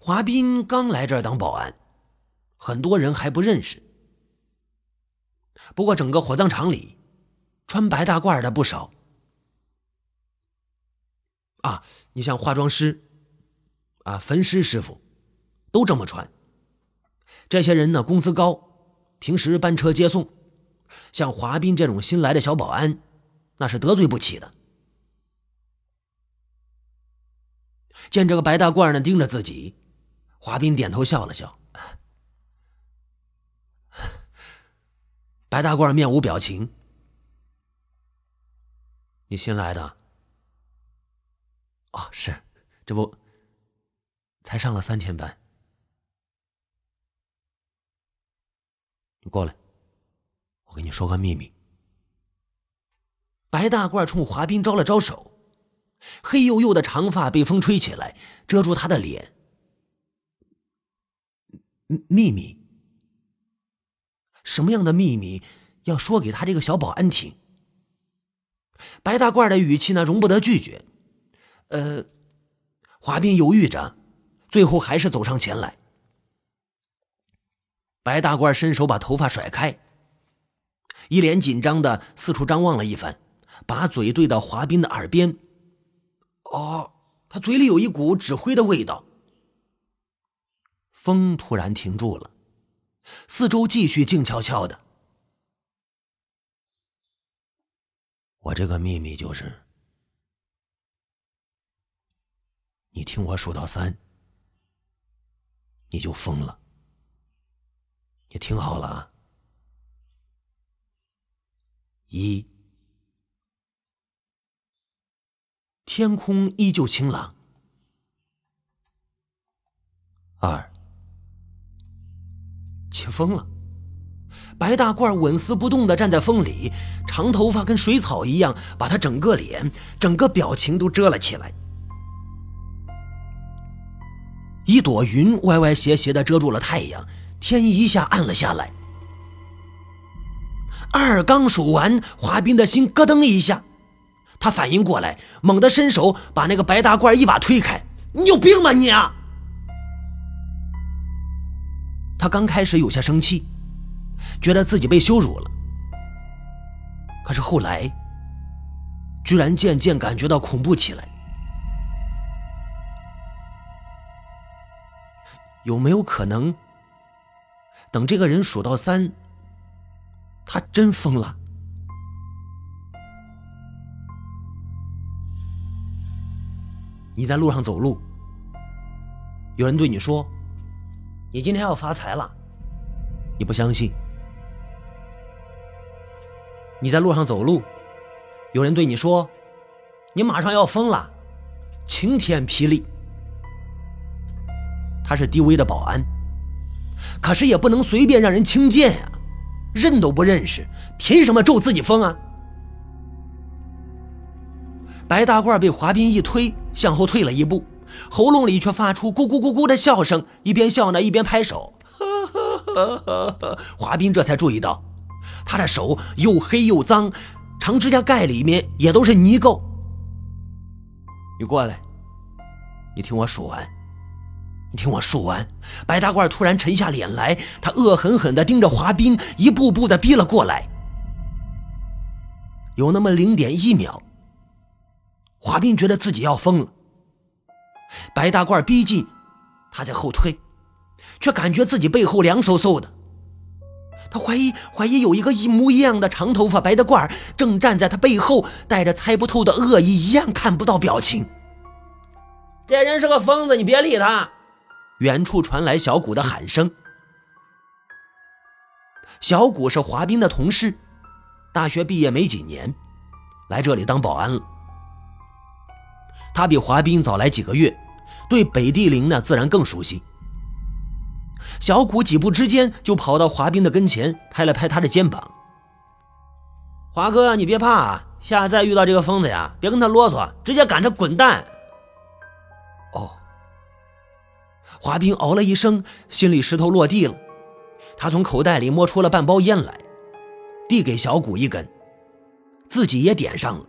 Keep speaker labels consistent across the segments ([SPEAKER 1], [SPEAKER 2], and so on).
[SPEAKER 1] 华斌刚来这儿当保安，很多人还不认识。不过整个火葬场里，穿白大褂的不少。啊，你像化妆师，啊，焚尸师傅，都这么穿。这些人呢，工资高，平时班车接送。像华斌这种新来的小保安，那是得罪不起的。见这个白大褂呢盯着自己，华斌点头笑了笑。白大褂面无表情：“你新来的？哦，是，这不才上了三天班。你过来。”我跟你说个秘密。白大褂冲华斌招了招手，黑黝黝的长发被风吹起来，遮住他的脸。秘密？什么样的秘密要说给他这个小保安听？白大褂的语气呢，容不得拒绝。呃，华斌犹豫着，最后还是走上前来。白大褂伸手把头发甩开。一脸紧张的四处张望了一番，把嘴对到华斌的耳边。哦，他嘴里有一股纸灰的味道。风突然停住了，四周继续静悄悄的。我这个秘密就是，你听我数到三，你就疯了。你听好了啊！一，天空依旧晴朗。二，起风了。白大褂纹丝不动的站在风里，长头发跟水草一样，把他整个脸、整个表情都遮了起来。一朵云歪歪斜斜的遮住了太阳，天一下暗了下来。二刚数完，华斌的心咯噔一下，他反应过来，猛地伸手把那个白大褂一把推开：“你有病吧你？”啊！他刚开始有些生气，觉得自己被羞辱了，可是后来，居然渐渐感觉到恐怖起来。有没有可能，等这个人数到三？他真疯了！你在路上走路，有人对你说：“你今天要发财了。”你不相信。你在路上走路，有人对你说：“你马上要疯了，晴天霹雳。”他是低微的保安，可是也不能随便让人轻贱呀。认都不认识，凭什么咒自己疯啊？白大褂被华斌一推，向后退了一步，喉咙里却发出咕咕咕咕的笑声，一边笑呢，一边拍手。华斌这才注意到，他的手又黑又脏，长指甲盖里面也都是泥垢。你过来，你听我数完。你听我说完，白大褂突然沉下脸来，他恶狠狠地盯着华斌，一步步地逼了过来。有那么零点一秒，华斌觉得自己要疯了。白大褂逼近，他在后退，却感觉自己背后凉飕飕的。他怀疑，怀疑有一个一模一样的长头发白大褂正站在他背后，带着猜不透的恶意，一样看不到表情。这人是个疯子，你别理他。远处传来小谷的喊声。小谷是华斌的同事，大学毕业没几年，来这里当保安了。他比华斌早来几个月，对北地陵呢自然更熟悉。小谷几步之间就跑到华斌的跟前，拍了拍他的肩膀：“华哥，你别怕啊，下次再遇到这个疯子呀，别跟他啰嗦，直接赶他滚蛋。”哦。华斌哦了一声，心里石头落地了。他从口袋里摸出了半包烟来，递给小谷一根，自己也点上了。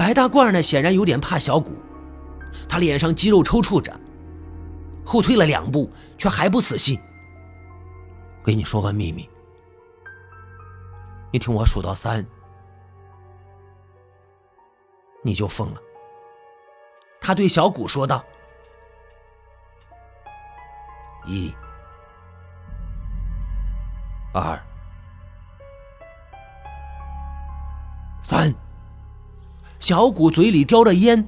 [SPEAKER 1] 白大褂呢，显然有点怕小谷，他脸上肌肉抽搐着，后退了两步，却还不死心。给你说个秘密，你听我数到三，你就疯了。他对小谷说道：“一、二、三。”小谷嘴里叼着烟，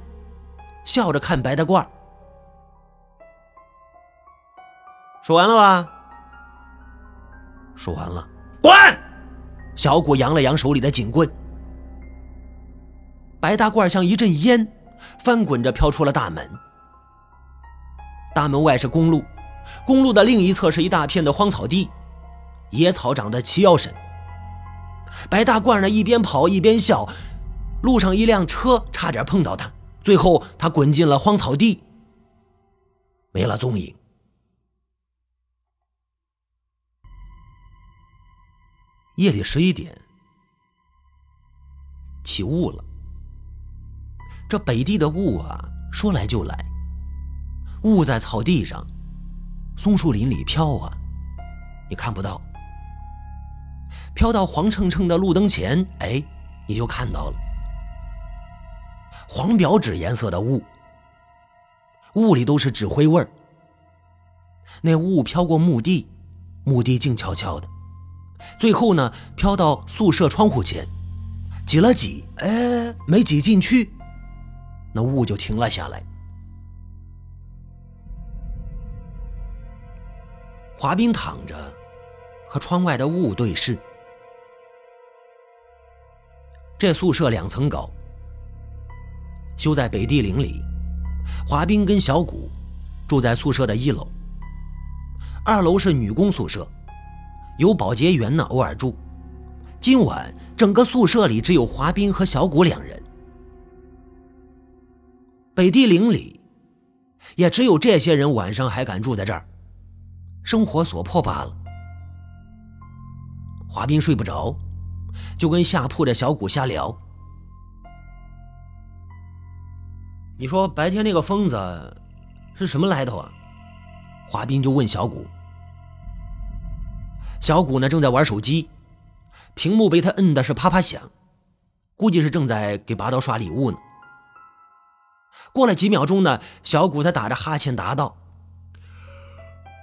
[SPEAKER 1] 笑着看白大褂。说完了吧？说完了，滚！小谷扬了扬手里的警棍。白大褂像一阵烟，翻滚着飘出了大门。大门外是公路，公路的另一侧是一大片的荒草地，野草长得齐腰深。白大褂呢，一边跑一边笑。路上一辆车差点碰到他，最后他滚进了荒草地，没了踪影。夜里十一点，起雾了。这北地的雾啊，说来就来。雾在草地上、松树林里飘啊，你看不到；飘到黄澄澄的路灯前，哎，你就看到了。黄表纸颜色的雾，雾里都是纸灰味儿。那雾飘过墓地，墓地静悄悄的，最后呢，飘到宿舍窗户前，挤了挤，哎，没挤进去，那雾就停了下来。华斌躺着，和窗外的雾对视。这宿舍两层高。就在北地陵里，华斌跟小谷住在宿舍的一楼。二楼是女工宿舍，有保洁员呢，偶尔住。今晚整个宿舍里只有华斌和小谷两人。北地陵里，也只有这些人晚上还敢住在这儿，生活所迫罢了。华斌睡不着，就跟下铺的小谷瞎聊。你说白天那个疯子是什么来头啊？华斌就问小谷。小谷呢正在玩手机，屏幕被他摁的是啪啪响，估计是正在给拔刀刷礼物呢。过了几秒钟呢，小谷才打着哈欠答道：“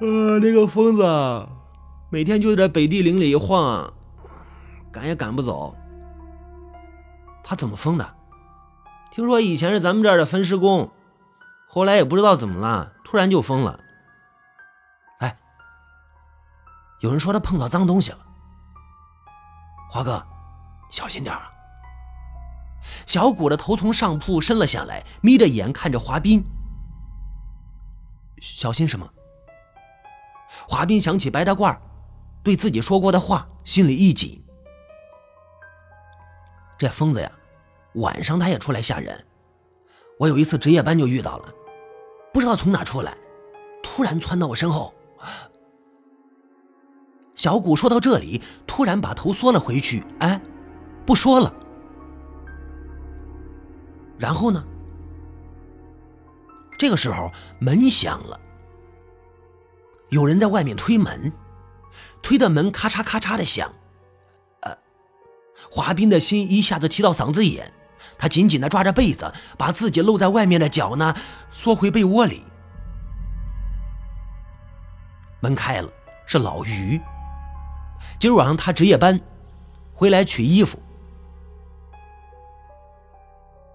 [SPEAKER 1] 呃，那个疯子每天就在北地陵里晃，赶也赶不走。他怎么疯的？”听说以前是咱们这儿的分尸工，后来也不知道怎么了，突然就疯了。哎，有人说他碰到脏东西了。华哥，小心点啊！小谷的头从上铺伸了下来，眯着眼看着华斌。小心什么？华斌想起白大褂对自己说过的话，心里一紧。这疯子呀！晚上他也出来吓人，我有一次值夜班就遇到了，不知道从哪出来，突然窜到我身后。小谷说到这里，突然把头缩了回去，哎，不说了。然后呢？这个时候门响了，有人在外面推门，推的门咔嚓咔嚓的响，呃，华斌的心一下子提到嗓子眼。他紧紧的抓着被子，把自己露在外面的脚呢缩回被窝里。门开了，是老于。今儿晚上他值夜班，回来取衣服，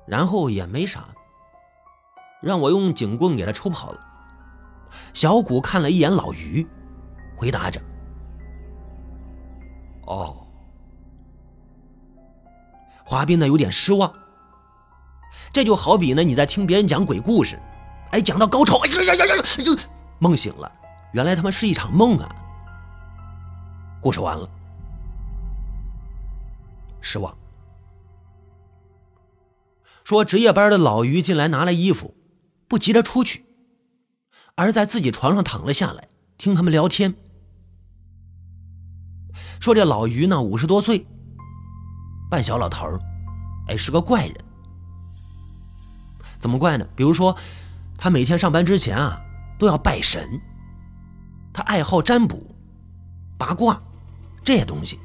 [SPEAKER 1] 然后也没啥，让我用警棍给他抽跑了。小谷看了一眼老于，回答着：“哦。”华斌呢有点失望。这就好比呢，你在听别人讲鬼故事，哎，讲到高潮，哎呀呀呀呀呀，梦醒了，原来他妈是一场梦啊！故事完了，失望。说值夜班的老于进来拿了衣服，不急着出去，而在自己床上躺了下来，听他们聊天。说这老于呢五十多岁，半小老头儿，哎，是个怪人。怎么怪呢？比如说，他每天上班之前啊，都要拜神。他爱好占卜、八卦这些东西。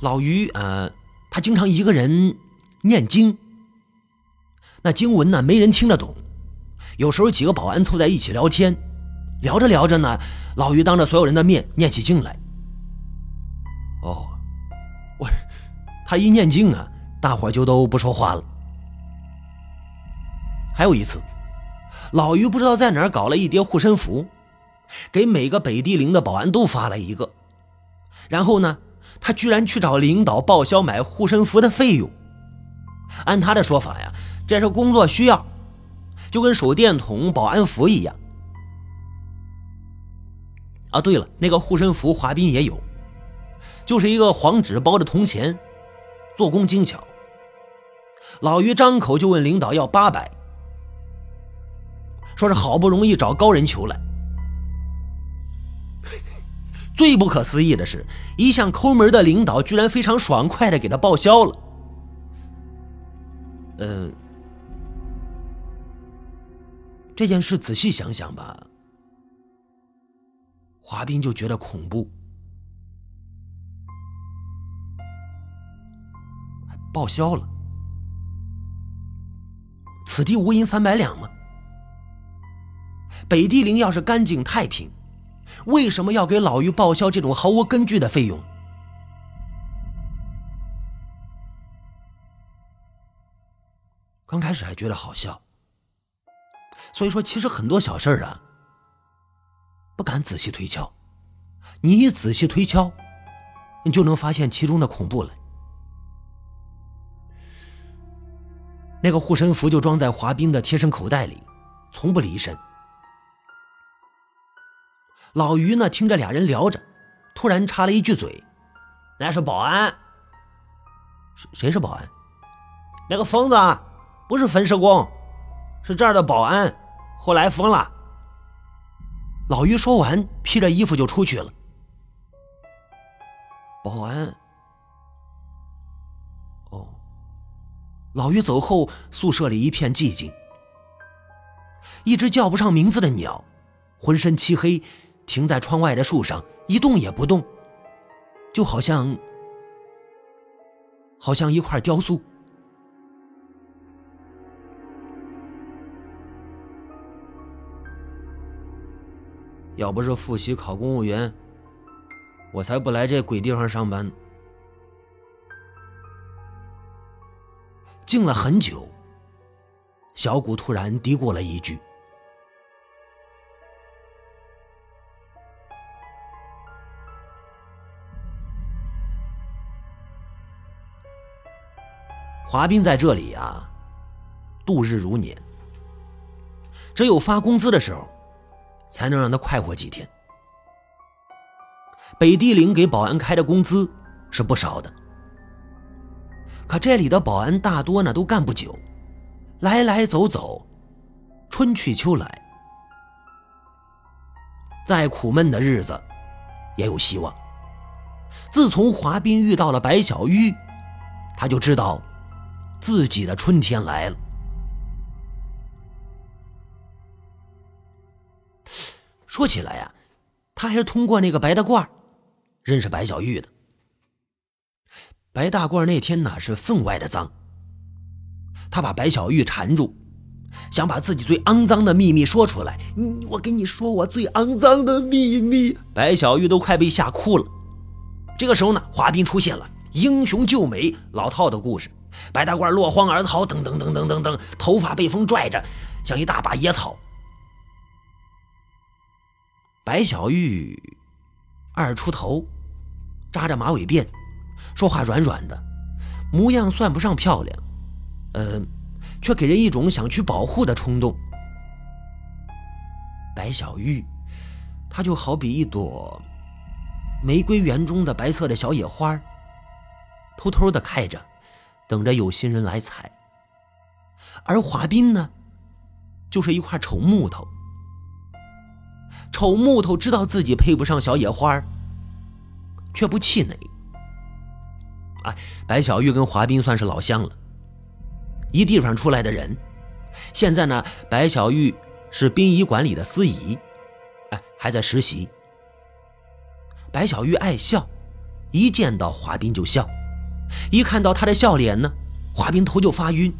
[SPEAKER 1] 老于呃，他经常一个人念经。那经文呢，没人听得懂。有时候几个保安凑在一起聊天，聊着聊着呢，老于当着所有人的面念起经来。哦，我他一念经啊，大伙就都不说话了。还有一次，老于不知道在哪儿搞了一叠护身符，给每个北地陵的保安都发了一个。然后呢，他居然去找领导报销买护身符的费用。按他的说法呀。这是工作需要，就跟手电筒、保安服一样。啊，对了，那个护身符华彬也有，就是一个黄纸包的铜钱，做工精巧。老于张口就问领导要八百，说是好不容易找高人求来。最不可思议的是，一向抠门的领导居然非常爽快的给他报销了。嗯。这件事仔细想想吧，华斌就觉得恐怖。报销了，此地无银三百两吗？北地陵要是干净太平，为什么要给老于报销这种毫无根据的费用？刚开始还觉得好笑。所以说，其实很多小事儿啊，不敢仔细推敲。你一仔细推敲，你就能发现其中的恐怖了。那个护身符就装在华冰的贴身口袋里，从不离身。老于呢，听着俩人聊着，突然插了一句嘴：“那是保安。”“谁谁是保安？”“那个疯子，不是焚尸工。”是这儿的保安，后来疯了。老于说完，披着衣服就出去了。保安，哦。老于走后，宿舍里一片寂静。一只叫不上名字的鸟，浑身漆黑，停在窗外的树上，一动也不动，就好像，好像一块雕塑。要不是复习考公务员，我才不来这鬼地方上班。静了很久，小谷突然嘀咕了一句：“华斌在这里呀，度日如年。只有发工资的时候。”才能让他快活几天。北地陵给保安开的工资是不少的，可这里的保安大多呢都干不久，来来走走，春去秋来，再苦闷的日子也有希望。自从华斌遇到了白小玉，他就知道自己的春天来了。说起来呀，他还是通过那个白大褂认识白小玉的。白大褂那天呢是分外的脏，他把白小玉缠住，想把自己最肮脏的秘密说出来。我跟你说，我最肮脏的秘密。白小玉都快被吓哭了。这个时候呢，华斌出现了，英雄救美，老套的故事。白大褂落荒而逃，噔噔噔噔噔噔，头发被风拽着，像一大把野草。白小玉二出头，扎着马尾辫，说话软软的，模样算不上漂亮，呃，却给人一种想去保护的冲动。白小玉，她就好比一朵玫瑰园中的白色的小野花，偷偷的开着，等着有心人来采。而华斌呢，就是一块丑木头。丑木头知道自己配不上小野花却不气馁。哎，白小玉跟华斌算是老乡了。一地方出来的人。现在呢，白小玉是殡仪馆里的司仪，哎，还在实习。白小玉爱笑，一见到华斌就笑，一看到他的笑脸呢，华斌头就发晕。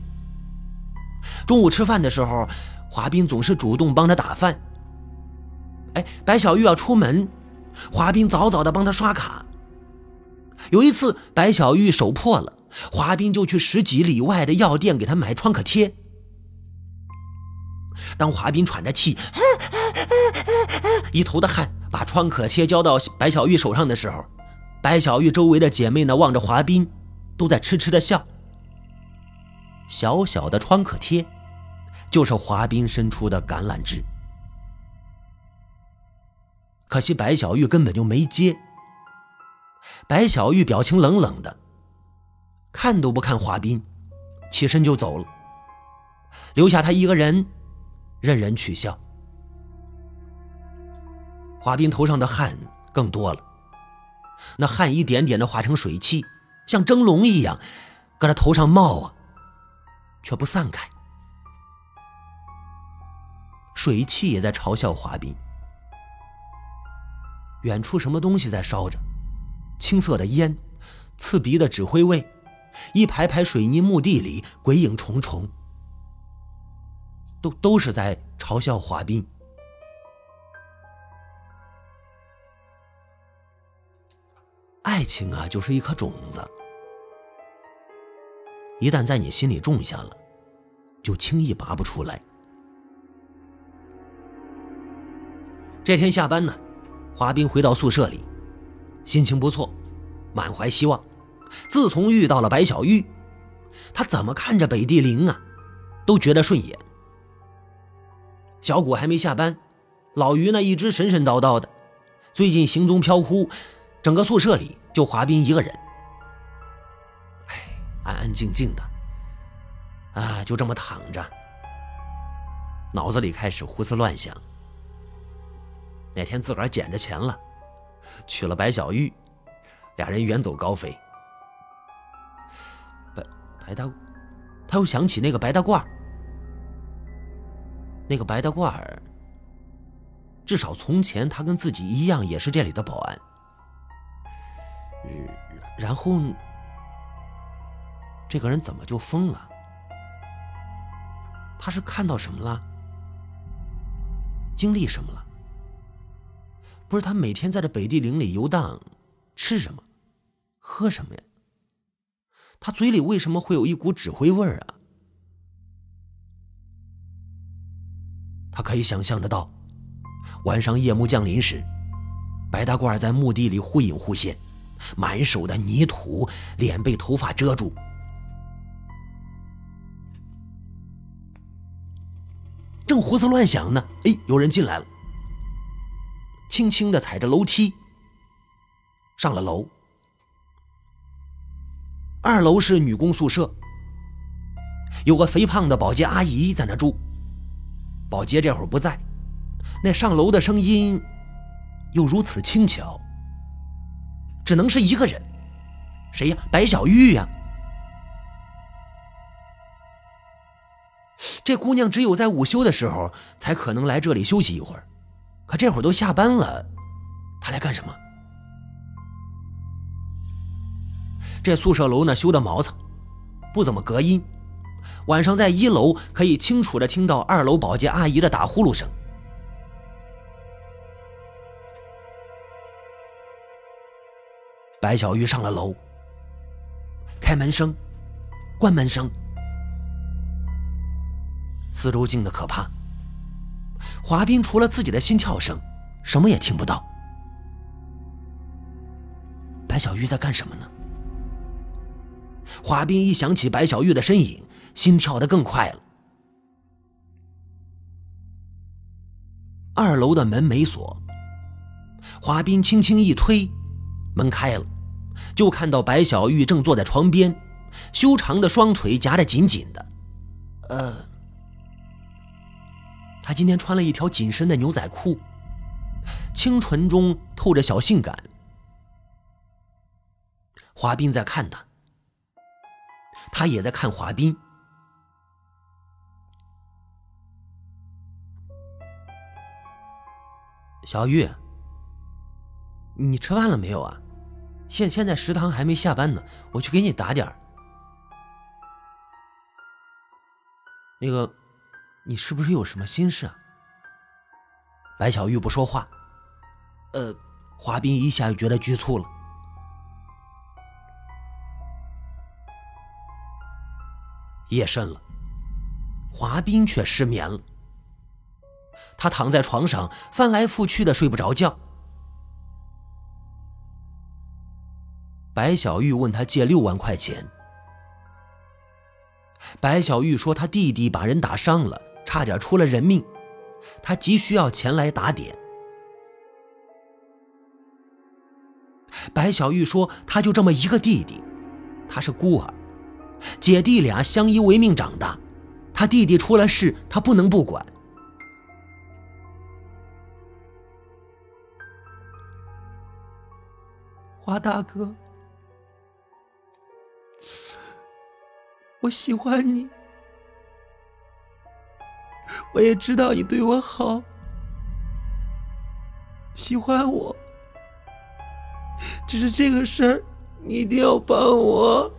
[SPEAKER 1] 中午吃饭的时候，华斌总是主动帮他打饭。哎，白小玉要出门，华斌早早的帮他刷卡。有一次，白小玉手破了，华斌就去十几里外的药店给她买创可贴。当华斌喘着气，一头的汗，把创可贴交到白小玉手上的时候，白小玉周围的姐妹呢望着华斌，都在痴痴的笑。小小的创可贴，就是华斌伸出的橄榄枝。可惜白小玉根本就没接。白小玉表情冷冷的，看都不看华斌，起身就走了，留下他一个人，任人取笑。华斌头上的汗更多了，那汗一点点的化成水汽，像蒸笼一样，搁他头上冒啊，却不散开。水汽也在嘲笑华斌。远处什么东西在烧着，青色的烟，刺鼻的纸灰味，一排排水泥墓地里鬼影重重，都都是在嘲笑华斌。爱情啊，就是一颗种子，一旦在你心里种下了，就轻易拔不出来。这天下班呢。华斌回到宿舍里，心情不错，满怀希望。自从遇到了白小玉，他怎么看着北地灵啊，都觉得顺眼。小谷还没下班，老于呢一直神神叨叨的，最近行踪飘忽，整个宿舍里就华斌一个人。安安静静的，啊，就这么躺着，脑子里开始胡思乱想。哪天自个儿捡着钱了，娶了白小玉，俩人远走高飞。白白大，他又想起那个白大褂那个白大褂至少从前他跟自己一样，也是这里的保安。然后，这个人怎么就疯了？他是看到什么了？经历什么了？不是他每天在这北地陵里游荡，吃什么，喝什么呀？他嘴里为什么会有一股纸灰味儿啊？他可以想象得到，晚上夜幕降临时，白大褂在墓地里忽隐忽现，满手的泥土，脸被头发遮住。胡思乱想呢，哎，有人进来了。轻轻的踩着楼梯上了楼。二楼是女工宿舍，有个肥胖的保洁阿姨在那住。保洁这会儿不在，那上楼的声音又如此轻巧，只能是一个人，谁呀？白小玉呀！这姑娘只有在午休的时候才可能来这里休息一会儿。可这会儿都下班了，她来干什么？这宿舍楼呢修的毛糙，不怎么隔音。晚上在一楼可以清楚的听到二楼保洁阿姨的打呼噜声。白小玉上了楼，开门声、关门声，四周静的可怕。华斌除了自己的心跳声，什么也听不到。白小玉在干什么呢？华斌一想起白小玉的身影，心跳得更快了。二楼的门没锁，华斌轻轻一推，门开了，就看到白小玉正坐在床边，修长的双腿夹得紧紧的，呃。他今天穿了一条紧身的牛仔裤，清纯中透着小性感。华斌在看他。他也在看华斌。小玉。你吃饭了没有啊？现现在食堂还没下班呢，我去给你打点。那个。你是不是有什么心事啊？白小玉不说话。呃，华斌一下就觉得局促了。夜深了，华斌却失眠了。他躺在床上翻来覆去的睡不着觉。白小玉问他借六万块钱。白小玉说他弟弟把人打伤了，差点出了人命，他急需要钱来打点。白小玉说他就这么一个弟弟，他是孤儿，姐弟俩相依为命长大，他弟弟出了事，他不能不管。华大哥，我喜欢你，我也知道你对我好，喜欢我，只是这个事儿你一定要帮我。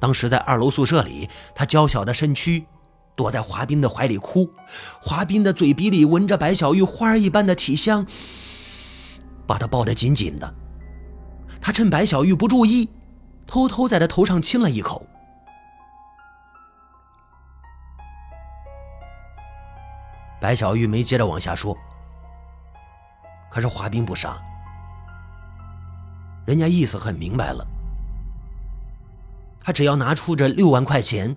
[SPEAKER 1] 当时在二楼宿舍里，他娇小的身躯躲在华斌的怀里哭，华斌的嘴鼻里闻着白小玉花儿一般的体香，把她抱得紧紧的。他趁白小玉不注意，偷偷在她头上亲了一口。白小玉没接着往下说，可是华斌不傻，人家意思很明白了，他只要拿出这六万块钱，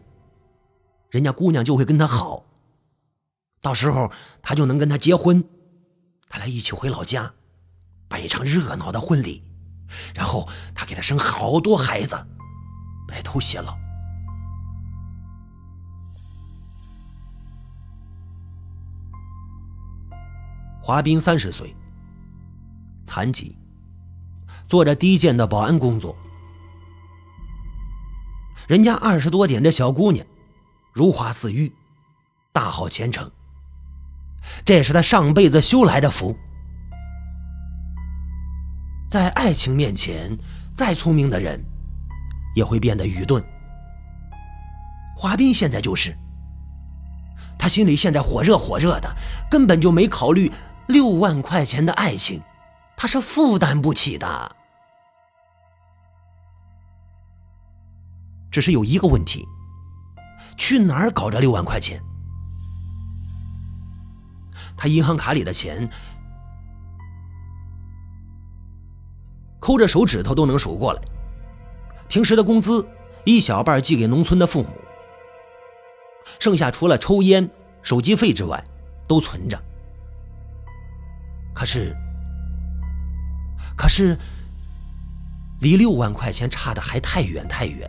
[SPEAKER 1] 人家姑娘就会跟他好，到时候他就能跟他结婚，他俩一起回老家，办一场热闹的婚礼。然后他给他生好多孩子，白头偕老。华斌三十岁，残疾，做着低贱的保安工作。人家二十多点的小姑娘，如花似玉，大好前程。这是他上辈子修来的福。在爱情面前，再聪明的人也会变得愚钝。华斌现在就是，他心里现在火热火热的，根本就没考虑六万块钱的爱情，他是负担不起的。只是有一个问题，去哪儿搞这六万块钱？他银行卡里的钱。抠着手指头都能数过来。平时的工资一小半寄给农村的父母，剩下除了抽烟、手机费之外，都存着。可是，可是，离六万块钱差的还太远太远。